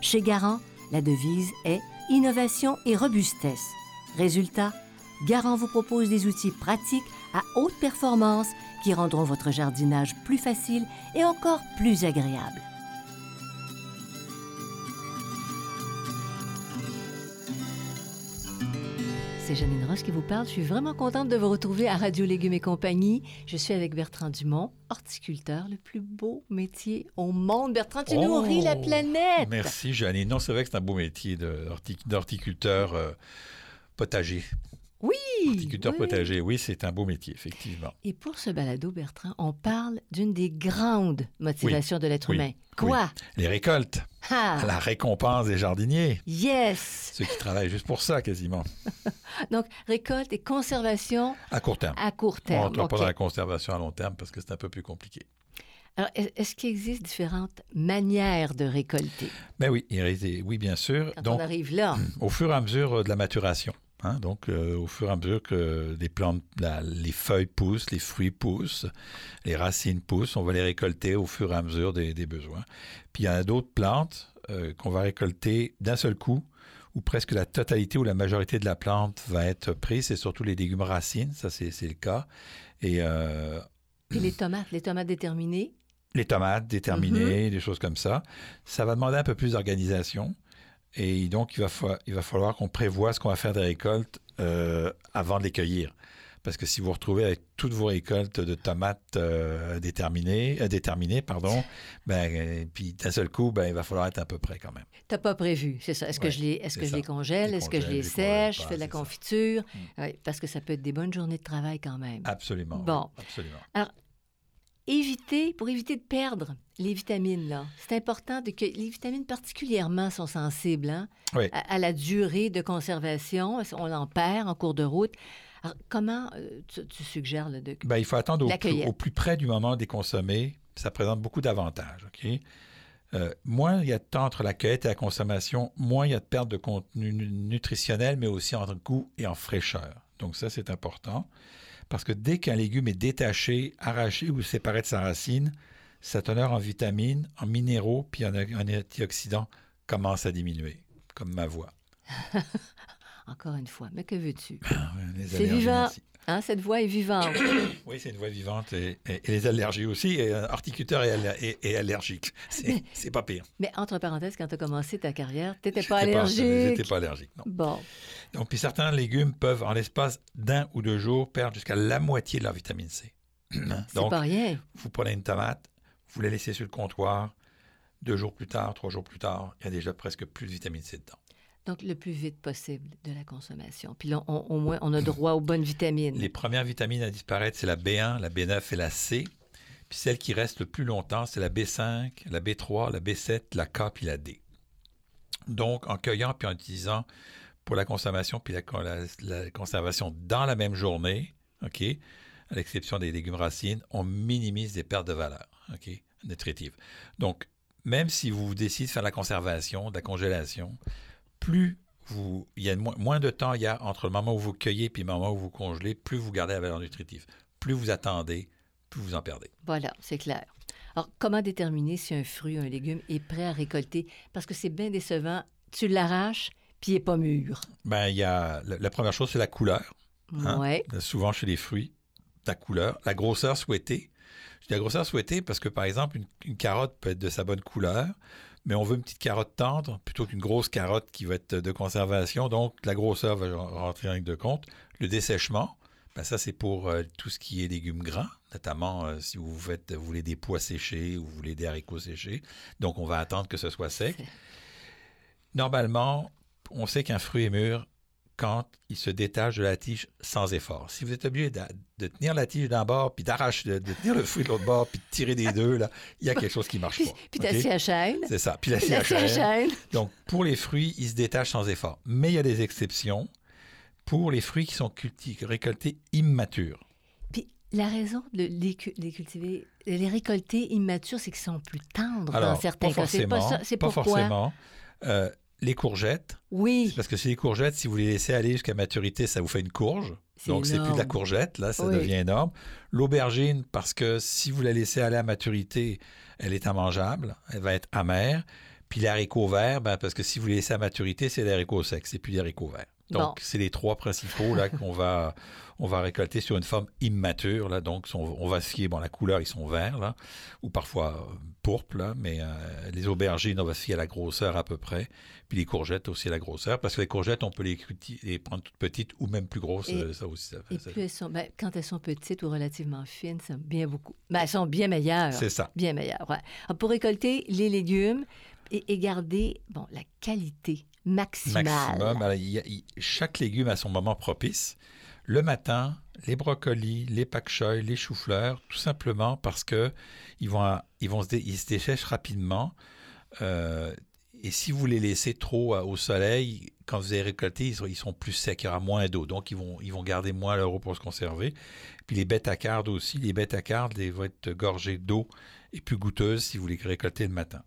Chez Garant, la devise est innovation et robustesse. Résultat, Garant vous propose des outils pratiques à haute performance qui rendront votre jardinage plus facile et encore plus agréable. C'est Janine Roche qui vous parle. Je suis vraiment contente de vous retrouver à Radio Légumes et compagnie. Je suis avec Bertrand Dumont, horticulteur, le plus beau métier au monde. Bertrand, tu Oh! nourris la planète. Merci, Janine. Non, c'est vrai que c'est un beau métier d'horticulteur euh, potager. Oui. Horticulteur oui. potager, oui, c'est un beau métier, effectivement. Et pour ce balado, Bertrand, on parle d'une des grandes motivations de l'être oui, humain. Quoi? Les récoltes, Ah! la récompense des jardiniers, Yes! ceux qui travaillent juste pour ça, quasiment, Donc, récolte et conservation à court terme. à court On terme. rentre pas dans la conservation à long terme parce que c'est un peu plus compliqué. Alors, est- est-ce qu'il existe différentes manières de récolter? Mais oui, oui, bien sûr. quand Donc, on arrive là? au fur et à mesure euh, de la maturation. Hein, donc, euh, au fur et à mesure que les plantes, la- les feuilles poussent, les fruits poussent, les racines poussent, on va les récolter au fur et à mesure des, des besoins. Puis il y en a d'autres plantes euh, qu'on va récolter d'un seul coup, où presque la totalité ou la majorité de la plante va être prise. C'est surtout les légumes racines, ça c'est le cas. Et euh, Et les tomates, les tomates déterminées? les tomates déterminées, Mm-hmm. des choses comme ça. Ça va demander un peu plus d'organisation. Et donc, il va, fa- il va falloir qu'on prévoie ce qu'on va faire des récoltes euh, avant de les cueillir. Parce que si vous vous retrouvez avec toutes vos récoltes de tomates euh, déterminées, euh, déterminées, pardon, ben, puis d'un seul coup, ben, il va falloir être à peu près quand même. T'as pas prévu, c'est ça. Est-ce que je les, est-ce que je les congèle? Est-ce que je les sèche? Je fais de la confiture? Mm. Parce que ça peut être des bonnes journées de travail quand même. Absolument. Bon. oui, absolument. Éviter, pour éviter de perdre les vitamines, là, c'est important de que les vitamines particulièrement sont sensibles hein, Oui. à, à la durée de conservation. On en perd en cours de route. Alors, comment euh, tu, tu suggères là, de... Ben, il faut attendre au plus, cueillette. au plus près du moment des consommer. Ça présente beaucoup d'avantages. OK? Euh, moins il y a de temps entre la cueillette et la consommation, moins il y a de perte de contenu nu- nutritionnel, mais aussi en goût et en fraîcheur. Donc ça, c'est important. Parce que dès qu'un légume est détaché, arraché ou séparé de sa racine, sa teneur en vitamines, en minéraux, puis en, en antioxydants commence à diminuer, comme ma voix. Encore une fois, mais que veux-tu? Les C'est vivant. Hein, cette voix est vivante. Oui, c'est une voix vivante et, et- et les allergies aussi. Et est, aller- est- est allergique. C'est pas pire. mais entre parenthèses, quand tu as commencé ta carrière, tu n'étais pas allergique. J'étais pas allergique, non. Bon, Donc, puis certains légumes peuvent, en l'espace d'un ou deux jours, perdre jusqu'à la moitié de leur vitamine C. Hein? c'est Donc, pas rien. vous prenez une tomate, vous la laissez sur le comptoir, deux jours plus tard, trois jours plus tard, il y a déjà presque plus de vitamine C dedans. Donc, le plus vite possible de la consommation. Puis là, on- au moins, on a droit aux bonnes vitamines. Les premières vitamines à disparaître, c'est la B1, la B9 et la C. Puis celle qui reste le plus longtemps, c'est la B5, la B3, la B7, la K puis la D. Donc, en cueillant puis en utilisant pour la consommation puis la, conservation dans la même journée, OK, à l'exception des légumes racines, on minimise les pertes de valeur, OK, nutritives. Donc, même si vous décidez de faire la conservation, de la congélation, plus vous, il y a moins, moins de temps il y a entre le moment où vous cueillez puis le moment où vous congelez, plus vous gardez la valeur nutritive. Plus vous attendez, plus vous en perdez. Voilà, c'est clair. Alors, comment déterminer si un fruit, un légume est prêt à récolter? Parce que c'est bien décevant. Tu l'arraches, puis il n'est pas mûr. Ben, il y a, la, la première chose, c'est la couleur. Hein? Ouais. Souvent chez les fruits, la couleur, la grosseur souhaitée. Je dis la grosseur souhaitée parce que, par exemple, une, une carotte peut être de sa bonne couleur, mais on veut une petite carotte tendre plutôt qu'une grosse carotte qui va être de conservation. Donc, la grosseur va rentrer en ligne de compte. Le dessèchement, Ben, ça, c'est pour euh, tout ce qui est légumes gras, notamment euh, si vous, faites, vous voulez des pois séchés ou vous voulez des haricots séchés. Donc, on va attendre que ce soit sec. Normalement, on sait qu'un fruit est mûr quand il se détache de la tige sans effort. Si vous êtes obligé de, de tenir la tige d'un bord, puis d'arracher, de, de tenir le fruit de l'autre bord, puis de tirer des deux, là, il y a quelque chose qui marche Puis, pas. puis à chaîne. C'est ça. Puis la Puis. Donc, pour les fruits, ils se détachent sans effort. Mais il y a des exceptions pour les fruits qui sont culti- récoltés immatures. Puis la raison de les, cu- les cultiver, les récolter immatures, c'est qu'ils sont plus tendres Alors, dans certains pas cas. C'est pas ça. C'est pas pourquoi? forcément. Euh, les courgettes, Oui. parce que si les courgettes, si vous les laissez aller jusqu'à maturité, ça vous fait une courge. Donc, c'est plus de la courgette, là, ça Oui. devient énorme. L'aubergine, parce que si vous la laissez aller à maturité, elle est immangeable, elle va être amère. Puis l'haricot vert, ben, parce que si vous les laissez à maturité, c'est l'haricot sec, c'est plus l'haricot vert. Donc, Bon. c'est les trois principaux là qu'on va, on va récolter sur une forme immature. Là, donc, on, on va se fier, bon, la couleur, ils sont verts, là, ou parfois euh, pourpre, là, mais euh, les aubergines, on va se fier à la grosseur à peu près. Puis les courgettes aussi à la grosseur, parce que les courgettes, on peut les, prendre toutes petites ou même plus grosses. Et- euh, ça aussi, ça Et ça- elles sont, ben, quand elles sont petites ou relativement fines, c'est bien beaucoup. Ben, elles sont bien meilleures. C'est ça. Bien meilleures, ouais. Alors, pour récolter les légumes et, et garder bon, la qualité maximum. Chaque légume a son moment propice. Le matin, les brocolis, les pak choy, les choux-fleurs, tout simplement parce que ils vont, ils vont se, dé- ils se rapidement. Euh, et si vous les laissez trop euh, au soleil, quand vous allez récolter, ils sont, plus secs, il y aura moins d'eau. Donc, ils vont, ils vont garder moins leur eau pour se conserver. Puis les bêtes à cardes aussi. Les bêtes à cardes vont être gorgées d'eau et plus goûteuses si vous les récoltez le matin.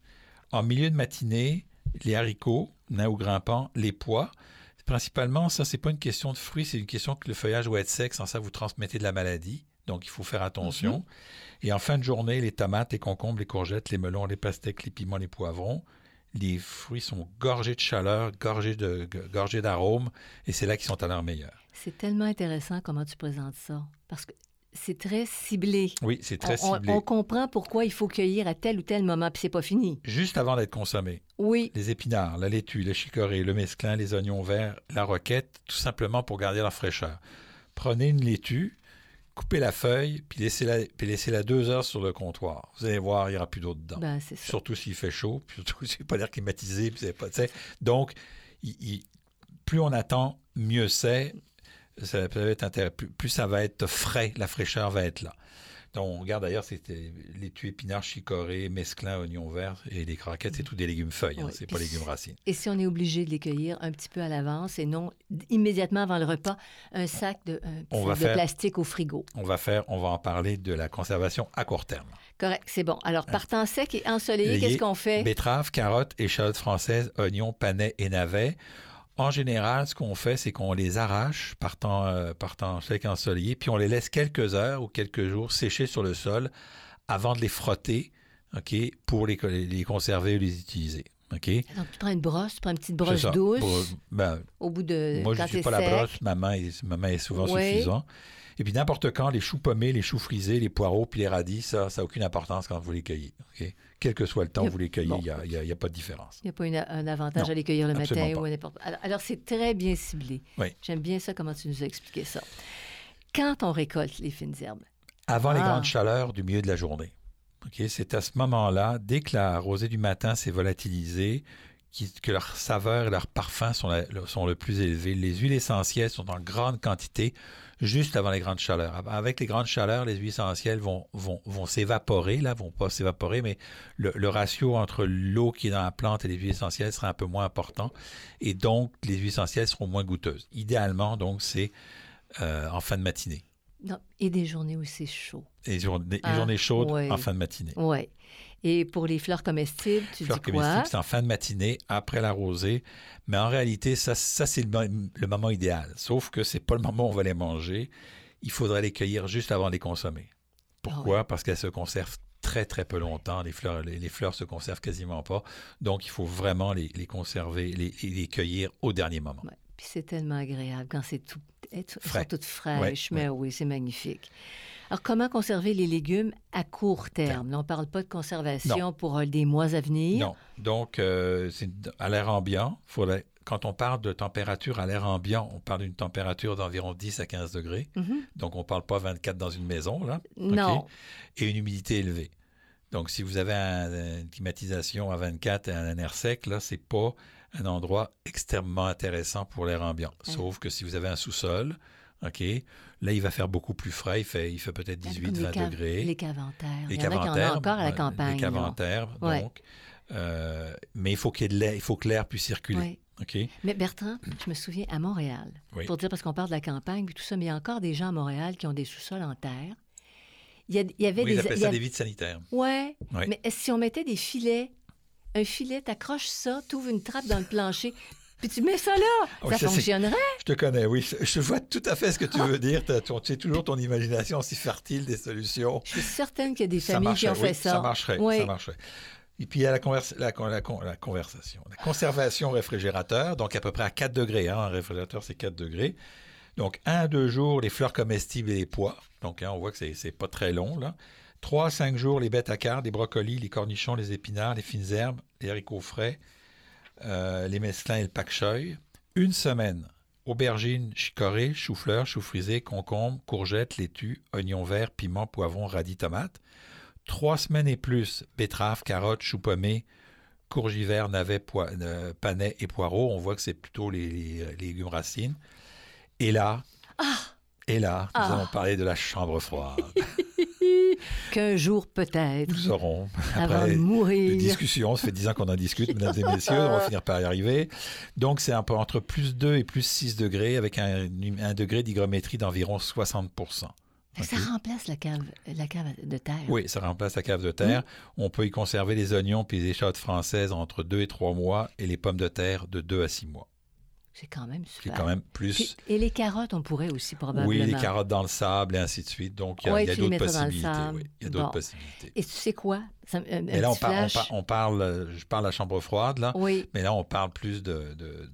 En milieu de matinée, les haricots, nains ou grimpants, les pois. Principalement, ça, c'est pas une question de fruits, c'est une question que le feuillage doit être sec, sans ça, vous transmettez de la maladie. Donc, il faut faire attention. Et en fin de journée, les tomates, les concombres, les courgettes, les melons, les pastèques, les piments, les poivrons. Les fruits sont gorgés de chaleur, gorgés de- gorgés d'arômes, et c'est là qu'ils sont à leur meilleur. C'est tellement intéressant comment tu présentes ça. Parce que c'est très ciblé. Oui, c'est très on, ciblé. on comprend pourquoi il faut cueillir à tel ou tel moment, puis c'est pas fini. Juste avant d'être consommé. Oui, les épinards, la laitue, le chicorée, le mesclin, les oignons verts, la roquette, tout simplement pour garder leur fraîcheur. Prenez une laitue, coupez la feuille, puis laissez-la, puis laissez-la deux heures sur le comptoir. Vous allez voir, il n'y aura plus d'eau dedans. ben, c'est ça. Surtout s'il fait chaud, puis surtout s'il n'est pas l'air climatisé, puis c'est pas. Donc, il- il- plus on attend, mieux c'est. Ça peut être intér- plus, plus ça va être frais, la fraîcheur va être là. Donc, on regarde d'ailleurs, c'était laitue, épinards, chicorée, mesclin, oignons verts et les croquettes, c'est tous des légumes feuilles, hein, Oui, c'est puis pas légumes racines. Et si on est obligé de les cueillir un petit peu à l'avance et non immédiatement avant le repas, un sac de, un On va de faire- plastique au frigo. On va faire, on va en parler de la conservation à court terme. Correct, c'est bon. Alors, partant sec et ensoleillé, qu'est-ce qu'on fait? Betteraves, carottes, échalotes françaises, oignons, panais et navets. En général, ce qu'on fait, c'est qu'on les arrache partant, euh, partant sec ensoleillé, puis on les laisse quelques heures ou quelques jours sécher sur le sol avant de les frotter, ok, pour les, les conserver ou les utiliser. OK? Donc, tu prends une brosse, tu prends une petite ça. douce Pour- ben, au bout de. Moi, je quand ne suis c'est pas la brosse. Ma main est, ma main est souvent Oui. suffisant. Et puis, n'importe quand, les choux pommés, les choux frisés, les poireaux, puis les radis, ça n'a aucune importance quand vous les cueillez. ok? Quel que soit le temps où vous les cueillez, bon. il n'y a, pas de différence. Il n'y a pas une- un avantage Non, à les cueillir le matin pas. ou à n'importe. Alors, alors, c'est très bien ciblé. Oui. J'aime bien ça, comment tu nous as expliqué ça. Quand on récolte les fines herbes, Avant les Ah. grandes chaleurs du milieu de la journée. ok? C'est à ce moment-là, dès que la rosée du matin s'est volatilisée, qui- que leur saveur et leur parfum sont, la- le- sont le plus élevés. Les huiles essentielles sont en grande quantité juste avant les grandes chaleurs. Avec les grandes chaleurs, les huiles essentielles vont, vont, vont s'évaporer, là, vont pas s'évaporer, mais le, le ratio entre l'eau qui est dans la plante et les huiles essentielles sera un peu moins important. Et donc, les huiles essentielles seront moins goûteuses. Idéalement, donc, c'est euh, en fin de matinée. non, et des journées où c'est chaud. Les journées, Ah, journées chaudes ouais. en fin de matinée. Oui. Et pour les fleurs comestibles, tu Fleurs dis quoi? comestibles, c'est en fin de matinée, après la rosée. Mais en réalité, ça, ça c'est le, mo- le moment idéal. Sauf que c'est pas le moment où on va les manger. Il faudrait les cueillir juste avant de les consommer. Pourquoi? Parce qu'elles se conservent très, très peu longtemps. Les fleurs, les, les fleurs se conservent quasiment pas. Donc, il faut vraiment les, les conserver, les, les cueillir au dernier moment. Ouais. Puis c'est tellement agréable quand c'est tout, elles sont toutes fraîches. Ouais, mais oui, c'est magnifique. Alors, comment conserver les légumes à court terme? Là, on ne parle pas de conservation pour euh, des mois à venir. Non. Donc, euh, c'est à l'air ambiant. Faudrait, quand on parle de température à l'air ambiant, on parle d'une température d'environ 10 à 15 degrés. Mhm. Donc, on ne parle pas 24 dans une maison, là. Non. Et une humidité élevée. Donc, si vous avez un- une climatisation à 24 et un air sec, là, c'est pas un endroit extrêmement intéressant pour l'air ambiant. Sauf que si vous avez un sous-sol, OK, là, il va faire beaucoup plus frais. Il fait, il fait peut-être Comme 18, les 20 caves- degrés. Les caves en terre. Les Il y en a encore à la campagne. Les Ouais. donc. Euh, mais il faut qu'il y ait de l'air, il faut que l'air puisse circuler. OK? Mais Bertrand, je me souviens à Montréal, Oui. pour dire parce qu'on parle de la campagne puis tout ça, mais il y a encore des gens à Montréal qui ont des sous-sols en terre. Il y, a- il y avait Oui, ils des. appellent il y ça des vides sanitaires. Ouais. Oui. Mais si on mettait des filets, un filet, t'accroches ça, t'ouvres une trappe dans le plancher, puis tu mets ça là, Oh, ça fonctionnerait. Je te connais, oui. Je vois tout à fait ce que tu veux dire. Tu toujours ton imagination si fertile des solutions. Je suis certaine qu'il y a des Ça familles qui ont fait oui, ça. ça marcherait, Oui. ça marcherait. Et puis, il y a la, converse- la, con- la, con- la conversation. La conservation réfrigérateur, donc à peu près à 4 degrés. Hein, un réfrigérateur, c'est 4 degrés. Donc, un à deux jours, les fleurs comestibles et les pois. Donc, hein, on voit que c'est pas très long, là. Trois cinq jours, les bêtes à quart, les brocolis, les cornichons, les épinards, les fines herbes, les haricots frais, euh, les mesclins et le pak choy. Une semaine, aubergines, chicorées, choux-fleurs, choux frisés, concombres, courgettes, laitues, oignons verts, piments, poivrons, radis, tomates. Trois semaines et plus, betteraves, carottes, choux pommés, courgivers, navets, poi- euh, panais et poireaux. On voit que c'est plutôt les, les- les légumes racines. Et là, et là, nous Ah. allons parler de la chambre froide. Qu'un jour peut-être, Nous aurons, après de des mourir. discussions, ça fait 10 ans qu'on en discute, mesdames et messieurs, on va finir par y arriver. Donc, c'est un peu entre plus 2 et plus 6 degrés, avec un, un degré d'hygrométrie d'environ 60 Fait que Ça remplace la cave, la cave de terre. Oui, ça remplace la cave de terre. On peut y conserver les oignons puis les échalotes françaises entre 2 et 3 mois et les pommes de terre de 2 à 6 mois. C'est quand même C'est super. quand même plus. Et les carottes, on pourrait aussi probablement. Oui, les carottes dans le sable et ainsi de suite. Donc, il y a, Ouais, d'autres possibilités. oui. Il y a d'autres Bon. possibilités. Et tu sais quoi? Ça, un, un Mais là, on, petit par- on flash. par- on parle, euh, je parle à la chambre froide, là, Oui, mais là, on parle plus de, de,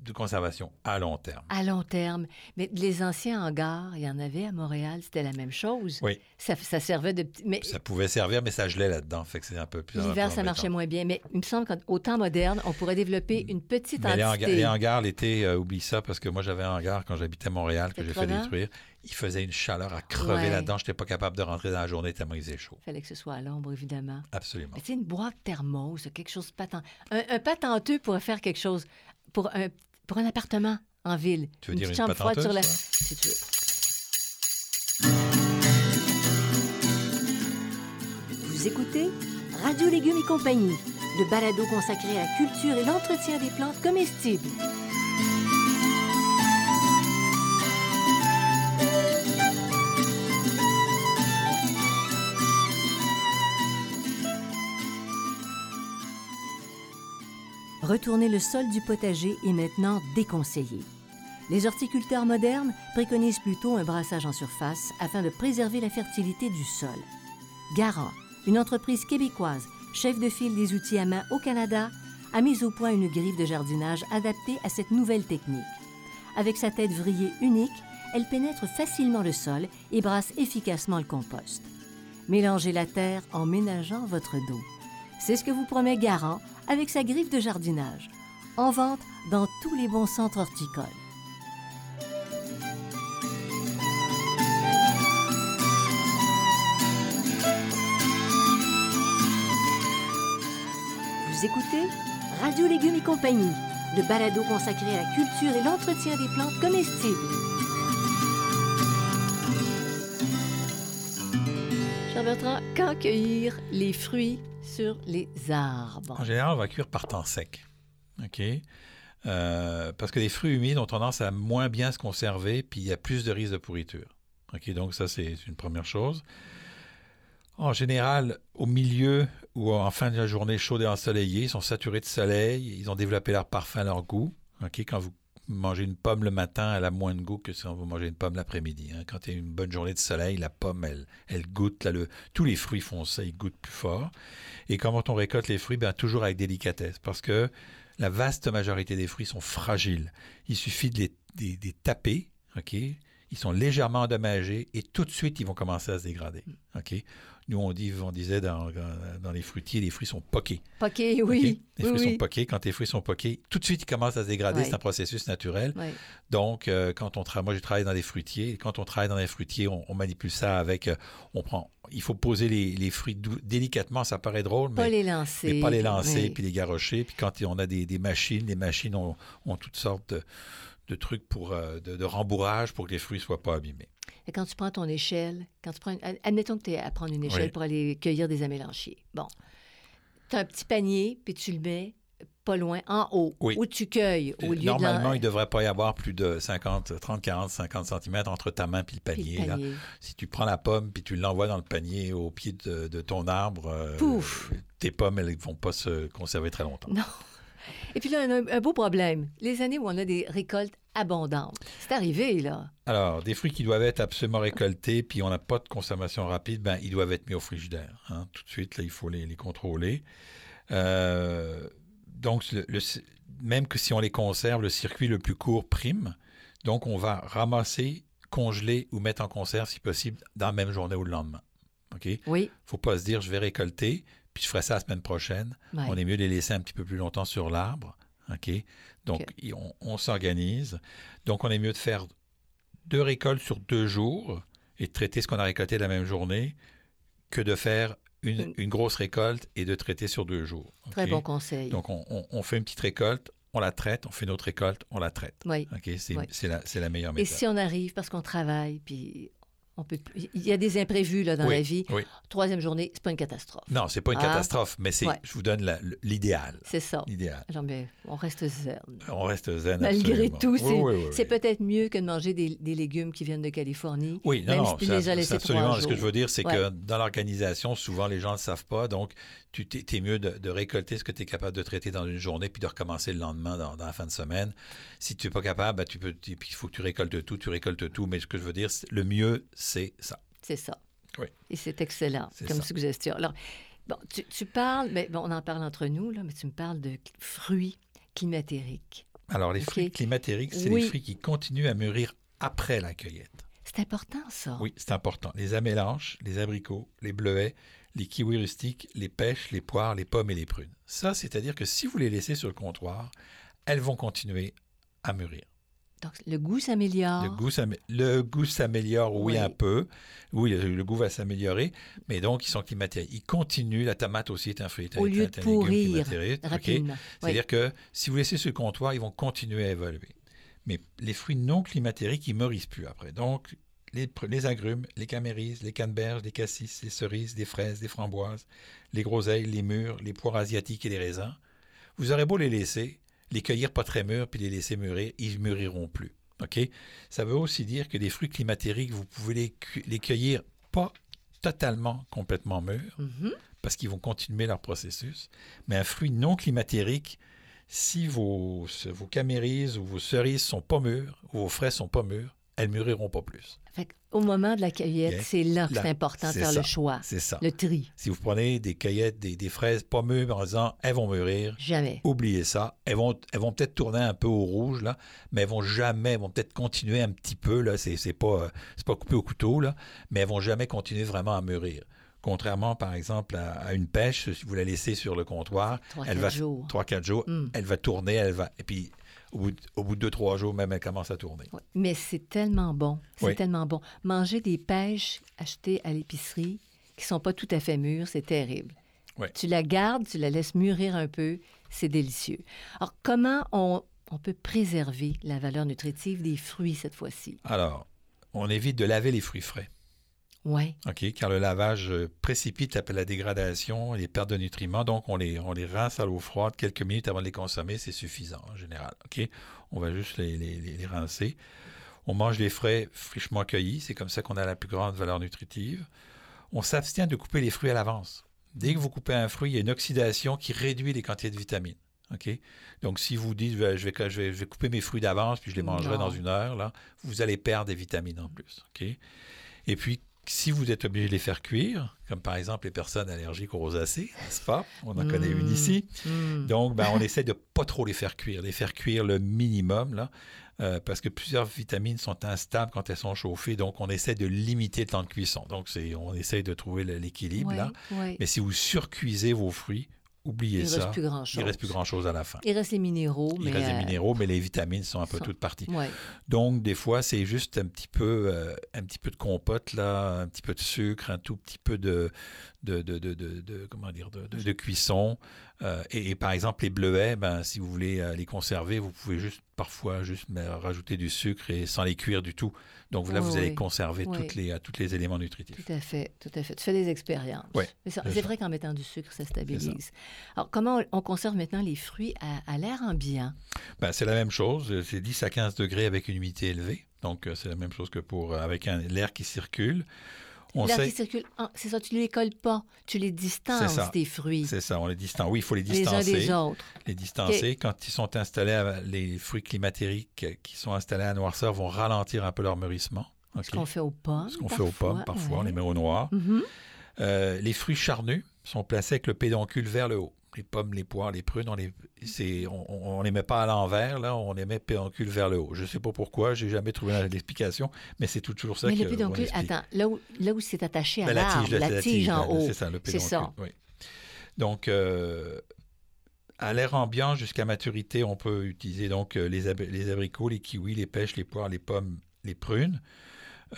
de conservation à long terme. à long terme. Mais les anciens hangars, il y en avait à Montréal, c'était la même chose. Oui. Ça, ça servait de... Mais Ça pouvait servir, mais ça gelait là-dedans. Fait que c'est un peu plus. l'hiver, ça marchait moins bien. Mais il me semble qu'au temps moderne, on pourrait développer une petite Mais les hangars, entité. les hangars, l'été, euh, oublie ça, parce que moi, j'avais un hangar quand j'habitais à Montréal que j'ai fait détruire. Il faisait une chaleur à crever Ouais. là-dedans. Je n'étais pas capable de rentrer dans la journée tellement il faisait chaud. Il fallait que ce soit à l'ombre, évidemment. Absolument. Mais tu sais, une boîte thermos, quelque chose de patent. Un, un patenteux pourrait faire quelque chose pour un, pour un appartement en ville. Tu veux dire petite une chambre froide sur la... Si tu veux. Vous écoutez Radio Légumes et compagnie, le balado consacré à la culture et l'entretien des plantes comestibles. Retourner le sol du potager est maintenant déconseillé. Les horticulteurs modernes préconisent plutôt un brassage en surface afin de préserver la fertilité du sol. Garant, une entreprise québécoise, chef de file des outils à main au Canada, a mis au point une griffe de jardinage adaptée à cette nouvelle technique. Avec sa tête vrillée unique, elle pénètre facilement le sol et brasse efficacement le compost. Mélangez la terre en ménageant votre dos. C'est ce que vous promet Garant avec sa griffe de jardinage. En vente dans tous les bons centres horticoles. Vous écoutez Radio Légumes et compagnie, le balado consacré à la culture et l'entretien des plantes comestibles. Cher Bertrand, quand cueillir les fruits sur les arbres? En général, on va cuire par temps sec. OK? Euh, parce que les fruits humides ont tendance à moins bien se conserver, puis il y a plus de risques de pourriture. OK? Donc, ça, c'est une première chose. En général, au milieu ou en fin de la journée chaude et ensoleillée, ils sont saturés de soleil, ils ont développé leur parfum, leur goût. OK? Quand vous mangez une pomme le matin, elle a moins de goût que si vous mangez une pomme l'après-midi. hein. Quand il y a une bonne journée de soleil, la pomme, elle, elle goûte. là, le- tous les fruits font ça, ils goûtent plus fort. Et quand on récolte les fruits, bien, toujours avec délicatesse, parce que la vaste majorité des fruits sont fragiles. Il suffit de les, des- des taper, OK? Ils sont légèrement endommagés et tout de suite, ils vont commencer à se dégrader. OK? Nous, on, dit, on disait dans, dans les fruitiers, les fruits sont poqués. Poqués, oui. Les fruits sont poqués. Quand les fruits sont poqués, tout de suite, ils commencent à se dégrader. C'est un processus naturel. Donc, euh, quand on travaille, moi, j'ai travaillé dans les fruitiers. quand on travaille dans les fruitiers, on, manipule ça avec. Euh, on prend. Il faut poser les, fruits délicatement. Ça paraît drôle, mais. Pas les lancer. Mais pas les lancer, puis les garrocher. Puis quand on a des, machines, les machines ont, toutes sortes de, trucs pour, euh, de, de rembourrage pour que les fruits ne soient pas abîmés. Et quand tu prends ton échelle, quand tu prends admettons que tu es à prendre une échelle pour aller cueillir des amélanchiers. Bon. Tu as un petit panier, puis tu le mets pas loin, en haut, où tu cueilles. Au lieu Normalement, il ne devrait pas y avoir plus de 50, 30, 40, 50 cm entre ta main et le panier. Si tu prends la pomme puis tu l'envoies dans le panier au pied de, ton arbre, euh, tes pommes, elles ne vont pas se conserver très longtemps. Non. Et puis là, un, un beau problème. Les années où on a des récoltes abondante. C'est arrivé, là. Alors, des fruits qui doivent être absolument récoltés, puis on n'a pas de consommation rapide, ben, ils doivent être mis au frigidaire. Hein. Tout de suite, là, il faut les, contrôler. Euh, donc, même que si on les conserve, le circuit le plus court prime. Donc, on va ramasser, congeler ou mettre en conserve, si possible, dans la même journée ou le lendemain. OK? Oui. Il ne faut pas se dire, je vais récolter, puis je ferai ça la semaine prochaine. On est mieux de les laisser un petit peu plus longtemps sur l'arbre. OK? Donc, on, s'organise. Donc, on est mieux de faire deux récoltes sur deux jours et de traiter ce qu'on a récolté la même journée que de faire une, grosse récolte et de traiter sur deux jours. Très bon conseil. Donc, on, fait une petite récolte, on la traite, on fait une autre récolte, on la traite. Oui. C'est la, la, meilleure méthode. Et si on arrive parce qu'on travaille, puis peut, il y a des imprévus là, dans la vie. Troisième journée, c'est pas une catastrophe. Non, c'est pas une ah. catastrophe, mais c'est, je vous donne l'idéal. C'est ça. L'idéal. on reste zen. On reste zen. Malgré tout, c'est, peut-être mieux que de manger des, légumes qui viennent de Californie. Oui, non, non, c'est absolument. Ce que je veux dire, c'est que dans l'organisation, souvent les gens ne le savent pas, donc tu es mieux de, récolter ce que tu es capable de traiter dans une journée puis de recommencer le lendemain dans, la fin de semaine. Si tu n'es pas capable, ben, tu peux, puis il faut que tu récoltes tout, tu récoltes tout. Mais ce que je veux dire, le mieux, c'est ça. C'est ça. Oui. Et c'est excellent comme suggestion. Alors, bon, tu, parles, mais bon, on en parle entre nous, là, mais tu me parles de fruits climatériques. Alors, les fruits climatériques, c'est les fruits qui continuent à mûrir après la cueillette. C'est important, ça. Oui, c'est important. Les amélanches, les abricots, les bleuets, les kiwis rustiques, les pêches, les poires, les pommes et les prunes. Ça, c'est-à-dire que si vous les laissez sur le comptoir, elles vont continuer à mûrir. Donc, le goût s'améliore. Le goût, s'améliore, oui, un peu. Oui, le, goût va s'améliorer, mais donc, ils sont climatériques. Ils continuent. La tomate aussi est un fruit. Au lieu de pourrir rapidement. C'est-à-dire que si vous laissez le comptoir, ils vont continuer à évoluer. Mais les fruits non climatériques, ils ne meurissent plus après. Donc, les, agrumes, les camérises, les canneberges, les cassis, les cerises, les fraises, les framboises, les groseilles, les mûres, les poires asiatiques et les raisins. Vous aurez beau les laisser, les cueillir pas très mûrs puis les laisser mûrir, ils mûriront plus. OK? Ça veut aussi dire que les fruits climatériques, vous pouvez les, cueillir pas totalement, complètement mûrs, mm-hmm. parce qu'ils vont continuer leur processus. Mais un fruit non climatérique, si vos, vos camérises ou vos cerises sont pas mûres, ou vos fraises sont pas mûres, elles mûriront pas plus. Au moment de la cueillette, c'est là que c'est important de faire le choix. C'est ça. Le tri. Si vous prenez des cueillettes, des, fraises pas mûres en disant elles vont mûrir. Jamais. Oubliez ça. Elles vont, elles vont peut-être tourner un peu au rouge, là, mais elles vont jamais, elles vont peut-être continuer un petit peu, là. C'est, c'est pas, c'est pas coupé au couteau, là, mais elles vont jamais continuer vraiment à mûrir. Contrairement, par exemple, à, une pêche, si vous la laissez sur le comptoir, 3, elle va jours. 3-4 jours, hmm. elle va tourner, elle va. Et puis au bout, de, au bout de deux, trois jours, même, elle commence à tourner. Mais c'est tellement bon. C'est tellement bon. Manger des pêches achetées à l'épicerie qui ne sont pas tout à fait mûres, c'est terrible. Tu la gardes, tu la laisses mûrir un peu, c'est délicieux. Alors, comment on, on peut préserver la valeur nutritive des fruits cette fois-ci? Alors, on évite de laver les fruits frais. Oui. OK, car le lavage euh, précipite la dégradation et les pertes de nutriments. Donc, on les, on les rince à l'eau froide quelques minutes avant de les consommer. C'est suffisant en général. OK? On va juste les, les, les rincer. On mange les frais fraîchement cueillis. C'est comme ça qu'on a la plus grande valeur nutritive. On s'abstient de couper les fruits à l'avance. Dès que vous coupez un fruit, il y a une oxydation qui réduit les quantités de vitamines. OK? Donc, si vous dites, je vais, je vais, je vais couper mes fruits d'avance, puis je les mangerai dans une heure, là, vous allez perdre des vitamines en plus. OK? Et puis, si vous êtes obligé de les faire cuire, comme par exemple les personnes allergiques aux rosacées, n'est-ce pas? On en connaît une Mm. ici. Mm. Donc, ben, on essaie de pas trop les faire cuire, les faire cuire le minimum, là, euh, parce que plusieurs vitamines sont instables quand elles sont chauffées. Donc, on essaie de limiter le temps de cuisson. Donc, on essaie de trouver l'équilibre, Ouais, là. ouais. Mais si vous surcuisez vos fruits, oubliez Il ça. reste plus grand-chose. Il reste plus grand-chose à la fin. Il reste les minéraux, Il mais... reste des euh, minéraux, mais les vitamines sont un peu sont- toutes parties. ouais. Donc, des fois, c'est juste un petit peu, euh, un petit peu de compote, là, un petit peu de sucre, un tout petit peu de, de, de, de, comment dire, de, cuisson. Euh, et, et par exemple, les bleuets, ben, si vous voulez les conserver, vous pouvez juste parfois juste rajouter du sucre et sans les cuire du tout. Donc là, vous allez conserver Oui. toutes les, tous les éléments nutritifs. Tout à fait, tout à fait. Tu fais des expériences. C'est vrai qu'en mettant du sucre, ça stabilise. Alors, comment on, on conserve maintenant les fruits à, à l'air ambiant? Ben, c'est la même chose. C'est 10 à 15 degrés avec une humidité élevée. Donc, euh, c'est la même chose que pour euh, avec un- l'air qui circule. On L'air sait, qui circule, c'est ça, tu ne les colles pas, tu les distances, ça. tes fruits, c'est ça, on les distancie. Oui, il faut les les uns distancer. des autres. les distancer. Quand ils sont installés, à- les fruits climatériques qui sont installés à noirceur vont ralentir un peu leur mûrissement. Ce qu'on fait aux pommes. Ce qu'on fait aux pommes, parfois, on les met au noir. Mhm. Euh, les fruits charnus sont placés avec le pédoncule vers le haut. Les pommes, les poires, les prunes, on les, on, on les met pas à l'envers, là, on les met pédoncule vers le haut. Je ne sais pas pourquoi, j'ai jamais trouvé l'explication, mais c'est toujours ça Mais que le pédoncule, attends, là où, là où c'est attaché à Ben, la tige, là, la, c'est tige en là, haut. C'est ça, le pédoncule. ça. oui. Donc, euh, à l'air ambiant jusqu'à maturité, on peut utiliser donc euh, les, ab- les abricots, les kiwis, les pêches, les poires, les pommes, les prunes.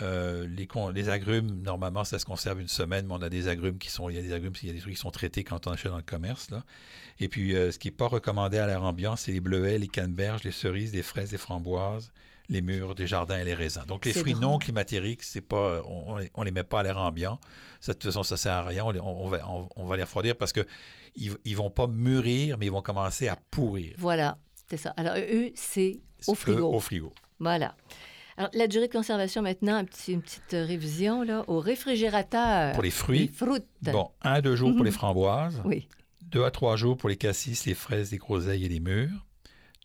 Euh, les, agrumes, normalement, ça se conserve une semaine, mais on a des agrumes qui sont, il y a des agrumes, il y a des trucs qui sont traités quand on achète dans le commerce. Là. Et puis, euh, ce qui n'est pas recommandé à l'air ambiant, c'est les bleuets, les canneberges, les cerises, les fraises, les framboises, les mûres, des jardins et les raisins. Donc, les fruits drôle. non climatériques, c'est pas, on, on les, on les met pas à l'air ambiant. Ça, de toute façon, ça sert à rien. On, les- on- on va, on- on va les refroidir parce que ils, ils vont pas mûrir, mais ils vont commencer à pourrir. Voilà, c'est ça. Alors, eux, c'est au Eux, frigo. Au frigo. Voilà. Alors, la durée de conservation maintenant, un petit- une petite euh, révision, là, au réfrigérateur. Pour les Les fruits, fruits. bon, un à deux jours pour les Mhm. framboises, Oui. deux à trois jours pour les cassis, les fraises, les groseilles et les mûres,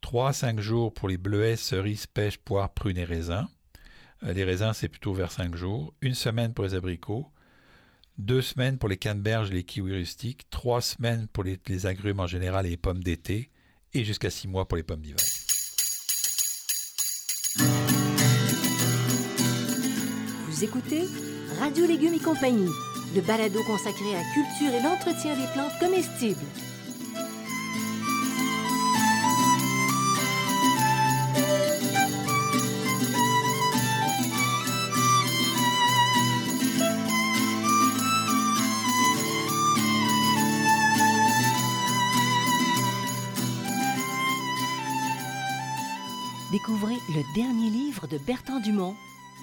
trois à cinq jours pour les bleuets, cerises, pêches, poires, prunes et raisins. Euh, les raisins, c'est plutôt vers cinq jours. Une semaine pour les abricots, deux semaines pour les canneberges et les kiwis rustiques, trois semaines pour les, les agrumes en général et les pommes d'été, et jusqu'à six mois pour les pommes d'hiver. Vous écoutez Radio Légumes et compagnie, le balado consacré à la culture et l'entretien des plantes comestibles. Découvrez le dernier livre de Bertrand Dumont,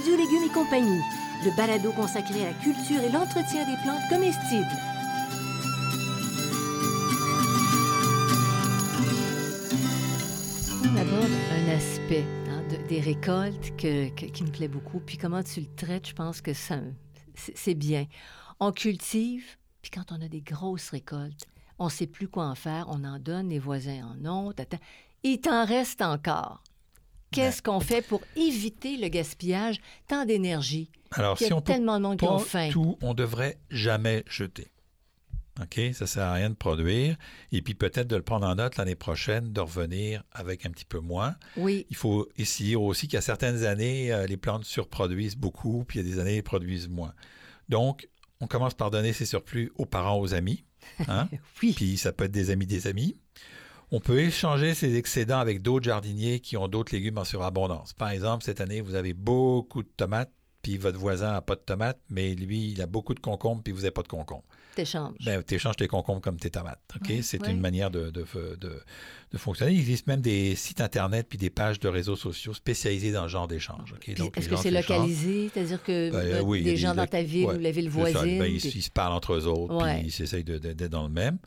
Radio Légumes et compagnie, le balado consacré à la culture et l'entretien des plantes comestibles. On aborde un aspect hein, de- des récoltes que- qui me plaît beaucoup. Puis comment tu le traites, je pense que c'est bien. On cultive, puis quand on a des grosses récoltes, on ne sait plus quoi en faire. On en donne, les voisins en ont. tata. Il t'en reste encore. Qu'est-ce qu'on fait pour éviter le gaspillage, tant d'énergie? Alors, Il y si a on peut tellement de monde qui ont pas faim. tout, on devrait jamais jeter. OK? Ça sert à rien de produire. Et puis peut-être de le prendre en note l'année prochaine, de revenir avec un petit peu moins. Oui, Il faut essayer aussi a certaines années, euh, les plantes surproduisent beaucoup, puis il y a des années, elles produisent moins. Donc, on commence par donner ces surplus aux parents, aux amis. hein? oui. puis ça peut être des amis des amis. On peut échanger ces excédents avec d'autres jardiniers qui ont d'autres légumes en surabondance. Par exemple, cette année, vous avez beaucoup de tomates, puis votre voisin n'a pas de tomates, mais lui, il a beaucoup de concombres, puis vous n'avez pas de concombres. T'échanges. Ben, tu échanges tes concombres comme tes tomates. OK? Ouais, c'est ouais. une manière de, de, de- de fonctionner. Il existe même des sites Internet puis des pages de réseaux sociaux spécialisés dans ce genre d'échange. Est-ce que c'est localisé? C'est-à-dire que Ben, euh, oui, des gens des- dans ta ville ouais, ou la ville ça. voisine? Ben, ils, puis- ils se parlent entre eux autres, puis ils s'essayent d'être dans le même.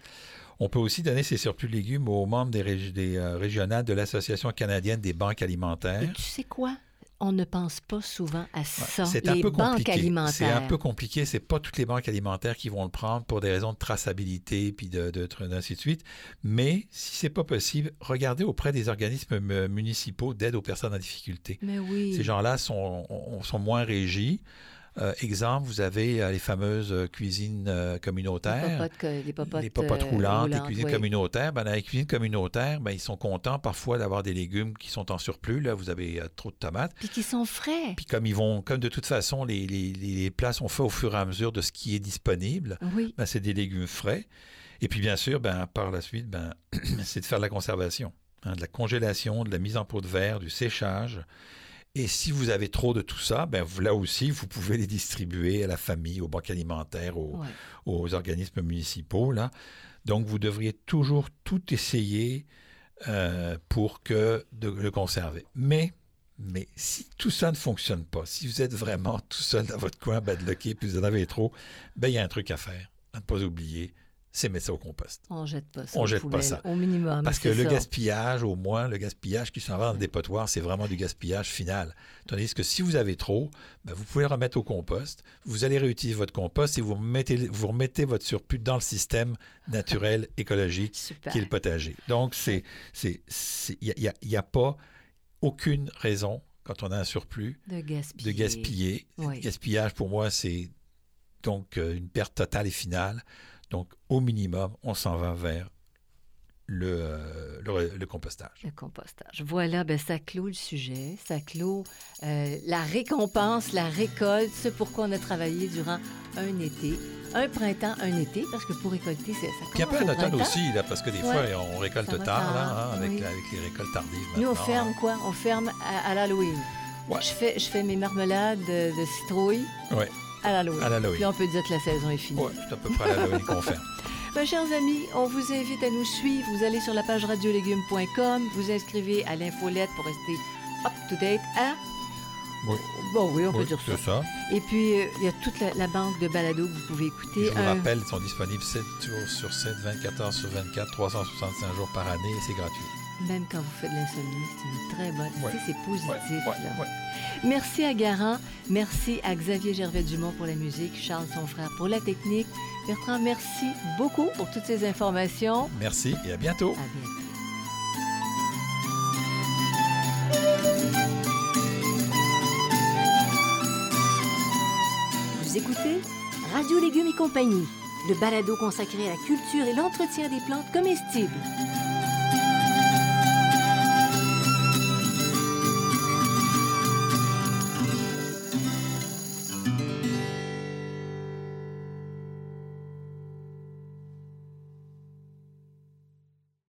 On peut aussi donner ces surplus de légumes aux membres des, régi- des, euh, régionales de l'Association canadienne des banques Et alimentaires. tu sais quoi? On ne pense pas souvent à ça. C'est les un peu banques compliqué. C'est un peu compliqué. C'est pas toutes les banques alimentaires qui vont le prendre pour des raisons de traçabilité puis de, de, ainsi de suite. Mais si c'est pas possible, regardez auprès des organismes mu- municipaux d'aide aux personnes en difficulté. Mais oui. Ces gens-là sont, on- sont moins régis. Euh, exemple, vous avez euh, les fameuses euh, cuisines communautaires. les popotes, les popotes roulantes, les cuisines oui. communautaires. Ben, dans les cuisines communautaires, ben, ils sont contents parfois d'avoir des légumes qui sont en surplus. Là, vous avez trop de tomates. Puis qui sont frais. Puis comme ils vont, comme de toute façon, les- les plats sont faits au fur et à mesure de ce qui est disponible, Oui. ben, c'est des légumes frais. Et puis bien sûr, ben, par la suite, ben, c'est de faire de la conservation, hein, de la congélation, de la mise en pot de verre, du séchage. Et si vous avez trop de tout ça, ben, là aussi, vous pouvez les distribuer à la famille, aux banques alimentaires, aux, Ouais. aux organismes municipaux. Là. Donc, vous devriez toujours tout essayer euh, pour que de le conserver. Mais, mais si tout ça ne fonctionne pas, si vous êtes vraiment tout seul dans votre coin, bad lucké, puis vous en avez trop, ben, il y a un truc à faire, à ne pas oublier, c'est mettre ça au compost. On jette pas ça. On jette pas ça. Au minimum. Parce que le ça. gaspillage, au moins, le gaspillage qui s'en va dans le dépotoir, c'est vraiment du gaspillage final. Tandis que si vous avez trop, ben, vous pouvez le remettre au compost, vous allez réutiliser votre compost et vous remettez, vous remettez votre surplus dans le système naturel, écologique, qui est le potager. Donc, c'est, c'est, c'est- il n'y a, il y a pas aucune raison, quand on a un surplus, De gaspiller. de gaspiller. Oui. Le gaspillage, pour moi, c'est donc euh, une perte totale et finale. Donc, au minimum, on s'en va vers le, euh, le, le compostage. Le compostage. Voilà, ben, ça clôt le sujet, ça clôt euh, la récompense, la récolte, ce pourquoi on a travaillé durant un été, un printemps, un été, parce que pour récolter, c'est- ça Puis un peu commence un au automne aussi, là, parce que des Ouais. fois, on récolte tard, là, hein, avec, oui. la- avec les récoltes tardives. Nous, on ferme quoi? On ferme à, à l'Halloween. Ouais. Je, fais, je fais mes marmelades de, de citrouille Ouais, à l'Halloween. à l'Halloween. Puis on peut dire que la saison est finie. Ouais, c'est à peu près à l'Halloween qu'on ferme. Ben, chers amis, on vous invite à nous suivre. Vous allez sur la page radiolégumes.com, vous inscrivez à l'infolette pour rester up-to-date. Hein? Oui. Bon, oui, on peut Oui, dire ça. ça. Et puis, euh, il y a toute la, la banque de balados que vous pouvez écouter. Je vous Un- rappelle, ils sont disponibles 7 jours sur 7, 24 heures sur 24, 365 jours par année et c'est gratuit. Même quand vous faites de l'insomnie, c'est une très bonne. Ouais. Tu sais, c'est positif. Ouais, ouais, là. ouais. Merci à Garant. Merci à Xavier Gervais-Dumont pour la musique, Charles, son frère, pour la technique. Bertrand, merci beaucoup pour toutes ces informations. Merci et à bientôt. À bientôt. Vous écoutez Radio Légumes et compagnie, le balado consacré à la culture et l'entretien des plantes comestibles.